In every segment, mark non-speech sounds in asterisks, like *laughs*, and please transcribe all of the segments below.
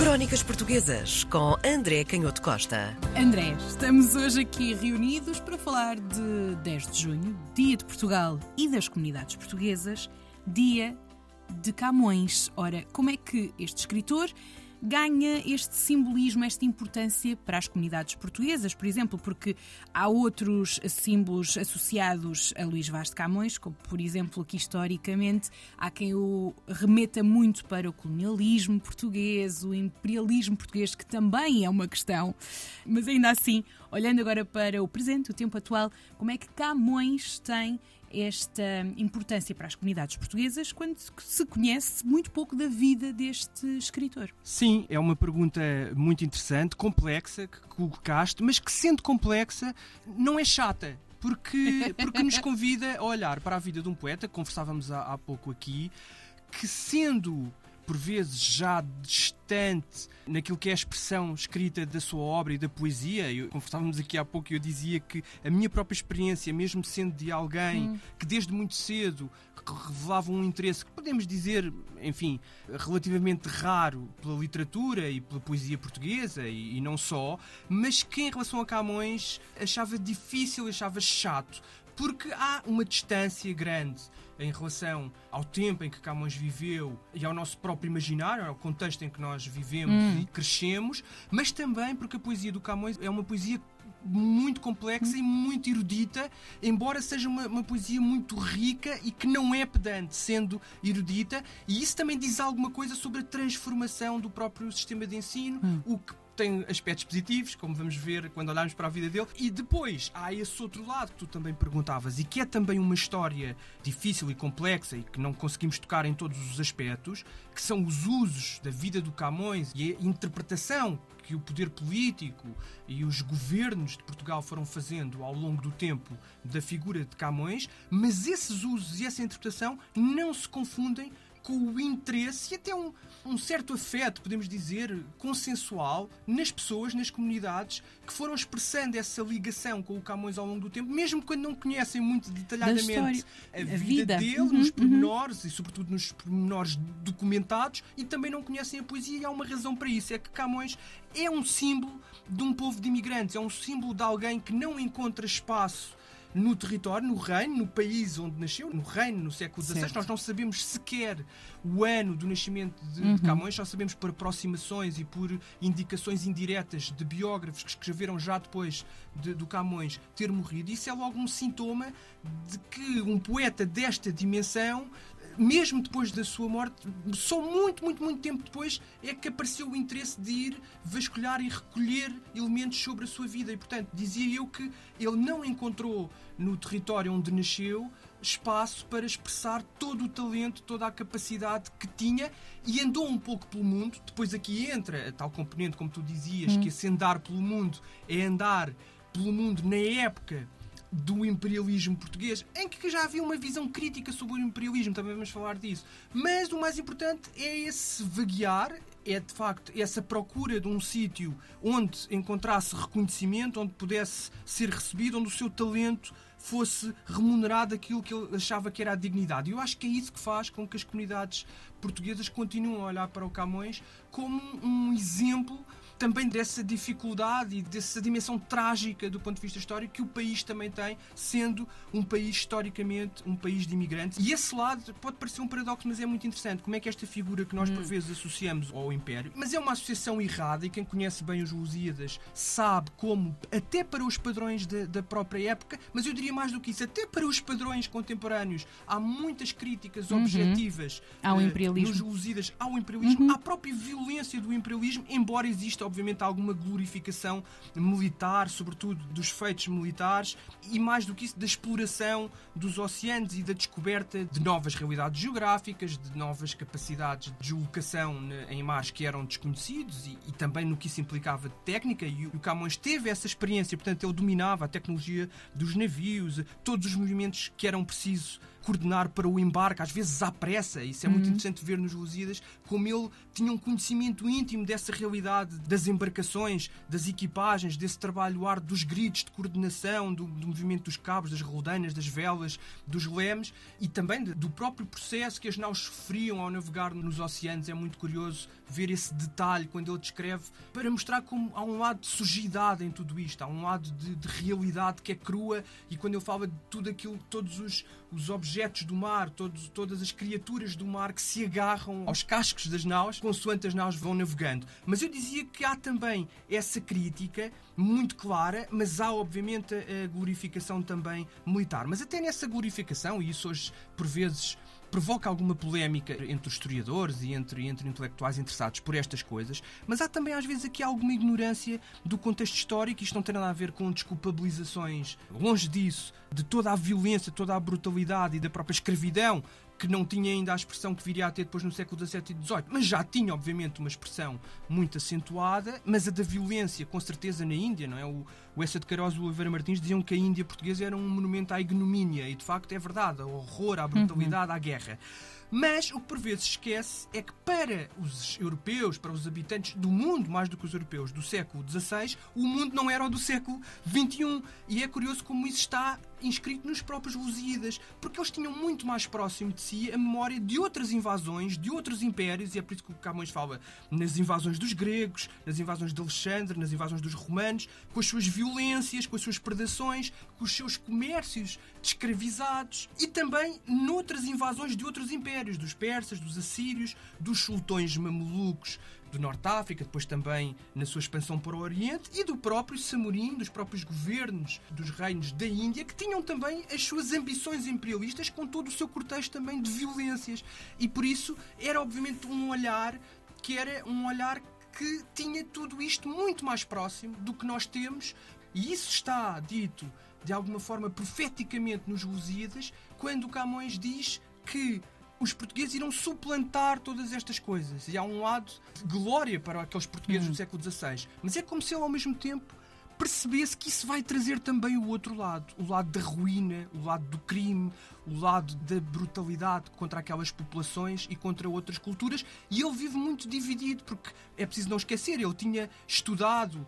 Crónicas Portuguesas com André Canhoto Costa. André, estamos hoje aqui reunidos para falar de 10 de junho, Dia de Portugal e das Comunidades Portuguesas, Dia de Camões. Ora, como é que este escritor ganha este simbolismo, esta importância para as comunidades portuguesas, por exemplo, porque há outros símbolos associados a Luís Vaz de Camões, como por exemplo aqui historicamente há quem o remeta muito para o colonialismo português, o imperialismo português, que também é uma questão, mas ainda assim, olhando agora para o presente, o tempo atual, como é que Camões tem esta importância para as comunidades portuguesas quando se conhece muito pouco da vida deste escritor? Sim, é uma pergunta muito interessante, complexa, que colocaste, mas que sendo complexa não é chata. Porque, *laughs* porque nos convida a olhar para a vida de um poeta, conversávamos há, há pouco aqui, que sendo por vezes já distante naquilo que é a expressão escrita da sua obra e da poesia. Eu, conversávamos aqui há pouco e eu dizia que a minha própria experiência, mesmo sendo de alguém hum. que desde muito cedo revelava um interesse que podemos dizer, enfim, relativamente raro pela literatura e pela poesia portuguesa e, e não só, mas que em relação a Camões achava difícil, achava chato, porque há uma distância grande em relação ao tempo em que Camões viveu e ao nosso próprio imaginário, ao contexto em que nós vivemos hum. e crescemos, mas também porque a poesia do Camões é uma poesia muito complexa e muito erudita, embora seja uma, uma, poesia muito rica e que não é pedante, sendo erudita, e isso também diz alguma coisa sobre a transformação do próprio sistema de ensino, hum. o que tem aspectos positivos, como vamos ver quando olharmos para a vida dele. E depois há esse outro lado que tu também perguntavas e que é também uma história difícil e complexa e que não conseguimos tocar em todos os aspectos, que são os usos da vida do Camões e a interpretação que o poder político e os governos de Portugal foram fazendo ao longo do tempo da figura de Camões, mas esses usos e essa interpretação não se confundem com o interesse e até um, um certo afeto, podemos dizer, consensual nas pessoas, nas comunidades que foram expressando essa ligação com o Camões ao longo do tempo, mesmo quando não conhecem muito detalhadamente a, a, vida, vida, dele, uhum, nos uhum. pormenores uhum. e, sobretudo, nos pormenores documentados, e também não conhecem a poesia. E há uma razão para isso: é que Camões é um símbolo de um povo de imigrantes, é um símbolo de alguém que não encontra espaço no território, no reino, no país onde nasceu, no reino, no século XVI. Nós não sabemos sequer o ano do nascimento de, uhum. de, Camões, só sabemos por aproximações e por indicações indiretas de biógrafos que escreveram já depois de, do Camões ter morrido. Isso é logo um sintoma de que um poeta desta dimensão mesmo depois da sua morte, só muito, muito, muito tempo depois é que apareceu o interesse de ir vasculhar e recolher elementos sobre a sua vida. E, portanto, dizia eu que ele não encontrou no território onde nasceu espaço para expressar todo o talento, toda a capacidade que tinha e andou um pouco pelo mundo. Depois aqui entra a tal componente, como tu dizias, hum. que esse andar pelo mundo é andar pelo mundo na época do imperialismo português, em que já havia uma visão crítica sobre o imperialismo, também vamos falar disso. Mas o mais importante é esse vaguear, é de facto essa procura de um sítio onde encontrasse reconhecimento, onde pudesse ser recebido, onde o seu talento fosse remunerado aquilo que ele achava que era a dignidade. E eu acho que é isso que faz com que as comunidades portuguesas continuem a olhar para o Camões como um exemplo também dessa dificuldade e dessa dimensão trágica do ponto de vista histórico que o país também tem, sendo um país historicamente um país de imigrantes. E esse lado pode parecer um paradoxo, mas é muito interessante. Como é que esta figura que nós por hum. vezes associamos ao Império, mas é uma associação errada e quem conhece bem os Lusíadas sabe como, até para os padrões de, da própria época, mas eu diria mais do que isso, até para os padrões contemporâneos, há muitas críticas uhum. objetivas ao uh, imperialismo. nos Lusíadas ao imperialismo, uhum. à própria violência do imperialismo, embora exista obviamente, alguma glorificação militar, sobretudo dos feitos militares, e mais do que isso, da exploração dos oceanos e da descoberta de novas realidades geográficas, de novas capacidades de deslocação em mares que eram desconhecidos e, e também no que isso implicava de técnica. E o Camões teve essa experiência, portanto, ele dominava a tecnologia dos navios, todos os movimentos que eram precisos coordenar para o embarque, às vezes à pressa. Isso é muito uhum. interessante ver nos Lusíadas como ele tinha um conhecimento íntimo dessa realidade das embarcações, das equipagens, desse trabalho árduo dos gritos de coordenação, do, do movimento dos cabos, das roldeinas, das velas, dos lemes e também de, do próprio processo que as naus sofriam ao navegar nos oceanos. É muito curioso ver esse detalhe quando ele descreve para mostrar como há um lado de sujidade em tudo isto, há um lado de, de realidade que é crua e quando ele fala de tudo aquilo, todos os, os objetos do mar, todos, todas as criaturas do mar que se agarram aos cascos das naus, consoante as naus vão navegando. Mas eu dizia que há também essa crítica muito clara, mas há obviamente a glorificação também militar. Mas até nessa glorificação, e isso hoje por vezes provoca alguma polémica entre os historiadores e entre, entre intelectuais interessados por estas coisas, mas há também às vezes aqui alguma ignorância do contexto histórico. Isto não tem nada a ver com desculpabilizações, longe disso, de toda a violência, toda a brutalidade e da própria escravidão que não tinha ainda a expressão que viria a ter depois no século XVII e XVIII, mas já tinha, obviamente, uma expressão muito acentuada, mas a da violência, com certeza, na Índia, não é? O, o Essa de Queiroz e o Oliveira Martins diziam que a Índia portuguesa era um monumento à ignomínia, e de facto é verdade, ao horror, à brutalidade, uhum. à guerra. Mas o que por vezes esquece é que para os europeus, para os habitantes do mundo, mais do que os europeus do século XVI, o mundo não era o do século XXI. E é curioso como isso está inscrito nos próprios Lusíadas, porque eles tinham muito mais próximo de si a memória de outras invasões, de outros impérios, e é por isso que o Camões fala nas invasões dos gregos, nas invasões de Alexandre, nas invasões dos romanos, com as suas violências, com as suas predações, com os seus comércios escravizados e também noutras invasões de outros impérios, dos persas, dos assírios, dos sultões mamelucos do Norte África, depois também na sua expansão para o Oriente e do próprio Samorim, dos próprios governos dos reinos da Índia, que tinham também as suas ambições imperialistas com todo o seu cortejo também de violências. E por isso era obviamente um olhar que era um olhar que tinha tudo isto muito mais próximo do que nós temos, e isso está dito de alguma forma profeticamente nos Lusíadas, quando Camões diz que os portugueses irão suplantar todas estas coisas. E há um lado de glória para aqueles portugueses uhum. do século XVI. Mas é como se ele, ao mesmo tempo, percebesse que isso vai trazer também o outro lado, o lado da ruína, o lado do crime, o lado da brutalidade contra aquelas populações e contra outras culturas, e ele vive muito dividido, porque é preciso não esquecer, ele tinha estudado, hum,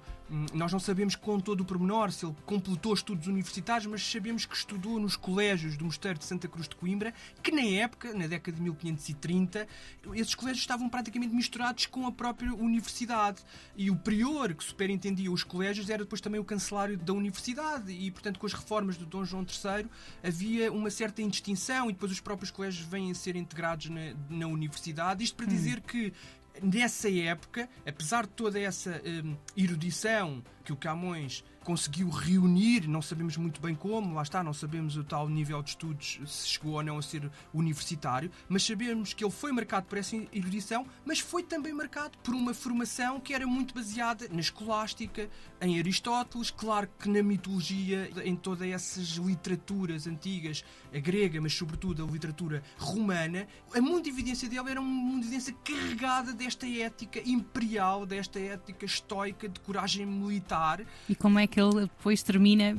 nós não sabemos com todo o pormenor se ele completou estudos universitários, mas sabemos que estudou nos colégios do Mosteiro de Santa Cruz de Coimbra, que na época, na década de 1530, esses colégios estavam praticamente misturados com a própria universidade. E o prior que superintendia os colégios era depois também o cancelário da universidade, e portanto com as reformas do Dom João III havia uma certa em distinção e depois os próprios colégios vêm a ser integrados na, na universidade. Isto para hum. dizer que nessa época, apesar de toda essa hum, erudição que o Camões conseguiu reunir, não sabemos muito bem como, lá está, não sabemos o tal nível de estudos, se chegou ou não a ser universitário, mas sabemos que ele foi marcado por essa erudição, mas foi também marcado por uma formação que era muito baseada na escolástica, em Aristóteles, claro que na mitologia, em todas essas literaturas antigas, a grega, mas sobretudo a literatura romana, a mundo de evidência dele era uma mundo evidência carregada desta ética imperial, desta ética estoica de coragem militar. E como é que ele depois termina.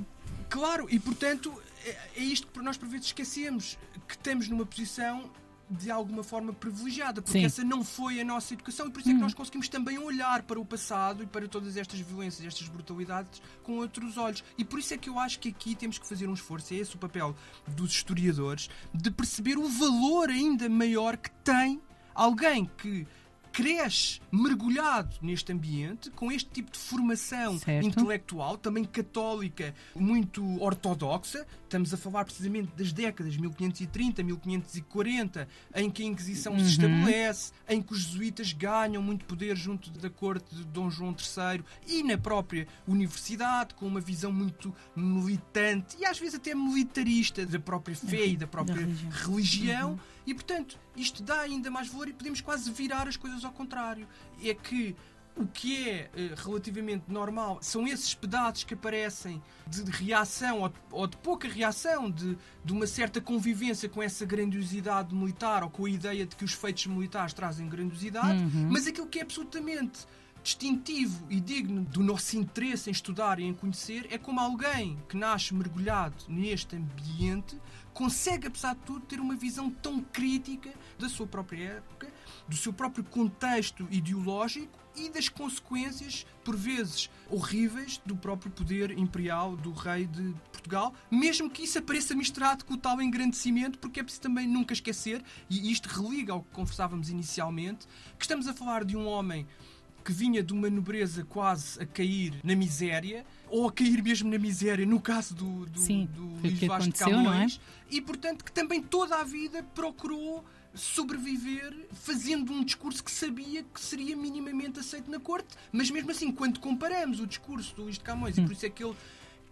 Claro, e portanto é, é isto que nós por vezes esquecemos, que estamos numa posição de alguma forma privilegiada, porque Sim. essa não foi a nossa educação e por isso é que hum. nós conseguimos também olhar para o passado e para todas estas violências, estas brutalidades com outros olhos. E por isso é que eu acho que aqui temos que fazer um esforço, é esse o papel dos historiadores, de perceber o valor ainda maior que tem alguém que cresce mergulhado neste ambiente, com este tipo de formação certo. intelectual, também católica, muito ortodoxa. Estamos a falar precisamente das décadas 1530, 1540, em que a Inquisição uhum. se estabelece, em que os jesuítas ganham muito poder junto da corte de Dom João III e na própria universidade, com uma visão muito militante e às vezes até militarista da própria fé e da própria da religião. religião. Uhum. E portanto, isto dá ainda mais valor e podemos quase virar as coisas ao contrário. É que o que é eh, relativamente normal são esses pedaços que aparecem de reação ou de, ou de pouca reação, de, de, uma certa convivência com essa grandiosidade militar ou com a ideia de que os feitos militares trazem grandiosidade, uhum. mas aquilo que é absolutamente distintivo e digno do nosso interesse em estudar e em conhecer é como alguém que nasce mergulhado neste ambiente consegue, apesar de tudo, ter uma visão tão crítica da sua própria época, do seu próprio contexto ideológico e das consequências, por vezes horríveis, do próprio poder imperial do rei de Portugal, mesmo que isso apareça misturado com o tal engrandecimento, porque é preciso também nunca esquecer, e isto religa ao que conversávamos inicialmente, que estamos a falar de um homem que vinha de uma nobreza quase a cair na miséria, ou a cair mesmo na miséria, no caso do, do, Sim, do Luís Vaz de é? Camões, e portanto que também toda a vida procurou sobreviver fazendo um discurso que sabia que seria minimamente aceito na corte, mas mesmo assim, quando comparamos o discurso do Luís de Camões, e Hum. por isso é que ele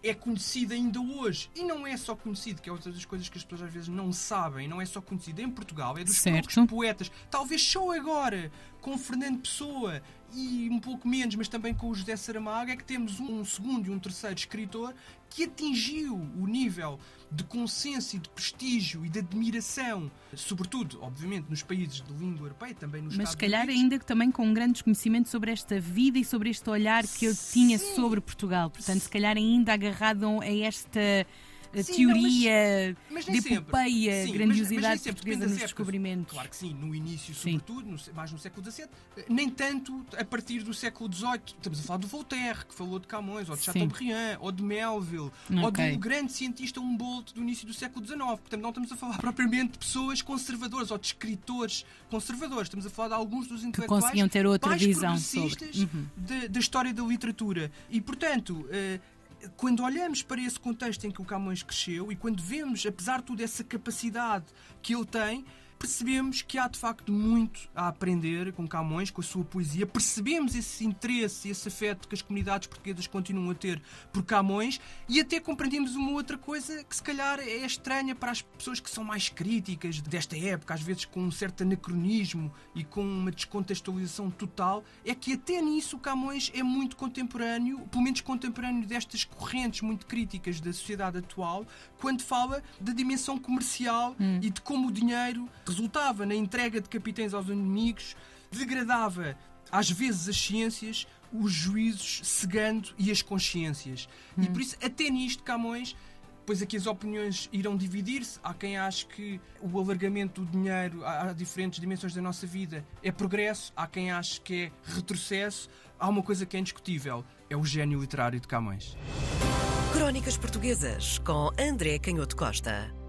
é conhecido ainda hoje, e não é só conhecido, que é outra das coisas que as pessoas às vezes não sabem, não é só conhecido em Portugal, é dos Certo. poucos poetas, talvez só agora, com Fernando Pessoa e um pouco menos, mas também com o José Saramago, é que temos um segundo e um terceiro escritor que atingiu o nível de consenso e de prestígio e de admiração, sobretudo, obviamente, nos países de língua europeia, também nos Mas se calhar Unidos. ainda que também com um grande desconhecimento sobre esta vida e sobre este olhar que eu tinha Sim. sobre Portugal. Portanto, se calhar ainda agarrado a esta eh, Sim, não, mas- teoria Mas de epopeia, Sim, mas- mas grandiosidade nem sempre, portuguesa nos descobrimentos. Claro que sim, no início, Sim. sobretudo, no sé- mais no século XVII, nem tanto a partir do século XVIII. Estamos a falar do Voltaire, que falou de Camões, ou de Sim. Chateaubriand, ou de Melville, ou Ok. do grande cientista Humboldt do início do século XIX. Portanto, não estamos a falar *laughs* propriamente de pessoas conservadoras ou de escritores conservadores. Estamos a falar de alguns dos intelectuais conseguiam ter outra mais visão sobre. progressistas Uhum. da, da história da literatura. E, portanto, eh, quando olhamos para esse contexto em que o Camões cresceu e quando vemos, apesar de tudo, essa capacidade que ele tem, percebemos que há de facto muito a aprender com Camões, com a sua poesia. Percebemos esse interesse, esse afeto que as comunidades portuguesas continuam a ter por Camões e até compreendemos uma outra coisa que se calhar é estranha para as pessoas que são mais críticas desta época, às vezes com um certo anacronismo e com uma descontextualização total, é que até nisso Camões é muito contemporâneo, pelo menos contemporâneo destas correntes muito críticas da sociedade atual, quando fala da dimensão comercial e de como o dinheiro resultava na entrega de capitães aos inimigos, degradava às vezes as ciências, os juízos cegando e as consciências. E por isso, até nisto, Camões Pois aqui as opiniões irão dividir-se. Há quem ache que o alargamento do dinheiro a a diferentes dimensões da nossa vida é progresso, há quem ache que é retrocesso. Há uma coisa que é indiscutível: é o gênio literário de Camões. Crónicas Portuguesas com André Canhoto Costa.